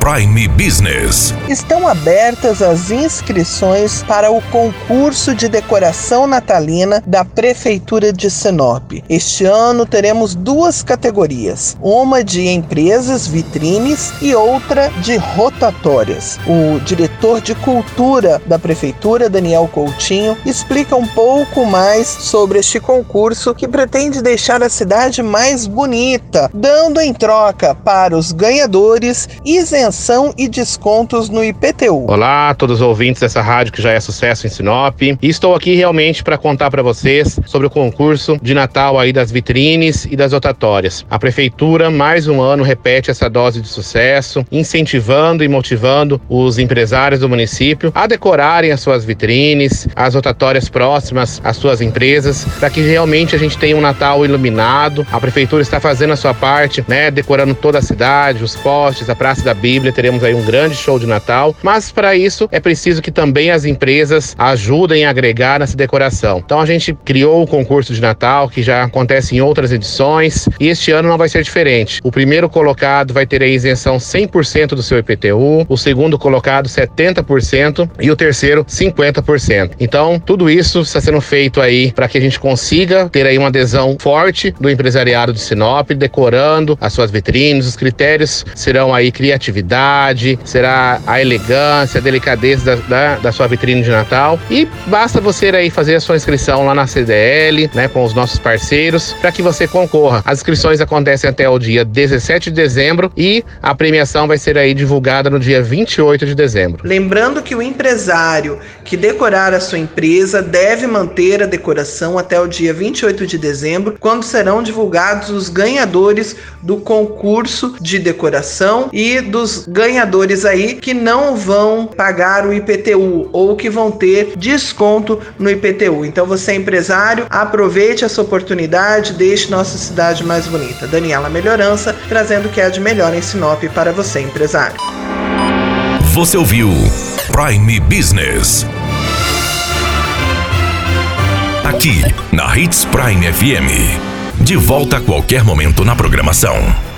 Prime Business. Estão abertas as inscrições para o concurso de decoração natalina da Prefeitura de Sinop. Este ano teremos duas categorias: uma de empresas vitrines e outra de rotatórias. O diretor de cultura da Prefeitura, Daniel Coutinho, explica um pouco mais sobre este concurso que pretende deixar a cidade mais bonita, dando em troca para os ganhadores isenção isenção e descontos no IPTU. Olá todos os ouvintes dessa rádio que já é sucesso em Sinop. E estou aqui realmente para contar para vocês sobre o concurso de Natal aí das vitrines e das rotatórias. A prefeitura mais um ano repete essa dose de sucesso, incentivando e motivando os empresários do município a decorarem as suas vitrines, as rotatórias próximas às suas empresas, para que realmente a gente tenha um Natal iluminado. A prefeitura está fazendo a sua parte, né, decorando toda a cidade, os postes, a Praça da Bíblia Bíblia, teremos aí um grande show de Natal, mas para isso é preciso que também as empresas ajudem a agregar nessa decoração. Então a gente criou o concurso de Natal, que já acontece em outras edições, e este ano não vai ser diferente. O primeiro colocado vai ter a isenção 100% do seu IPTU, o segundo colocado 70% e o terceiro 50%. Então, tudo isso está sendo feito aí para que a gente consiga ter aí uma adesão forte do empresariado de Sinop, decorando as suas vitrines, os critérios serão aí criatividade será a elegância, a delicadeza da, da, da, sua vitrine de Natal. E basta você aí fazer a sua inscrição lá na CDL, né, com os nossos parceiros, para que você concorra. As inscrições acontecem até o dia 17 de dezembro e a premiação vai ser aí divulgada no dia 28 de dezembro. Lembrando que o empresário que decorar a sua empresa deve manter a decoração até o dia 28 de dezembro, quando serão divulgados os ganhadores do concurso de decoração e dos ganhadores aí que não vão pagar o IPTU ou que vão ter desconto no IPTU. Então você é empresário, aproveite essa oportunidade, deixe nossa cidade mais bonita. Daniela Melhorança trazendo o que há de melhor em Sinop para você, empresário. Você ouviu Prime Business. Aqui na Hits Prime FM. De volta a qualquer momento na programação.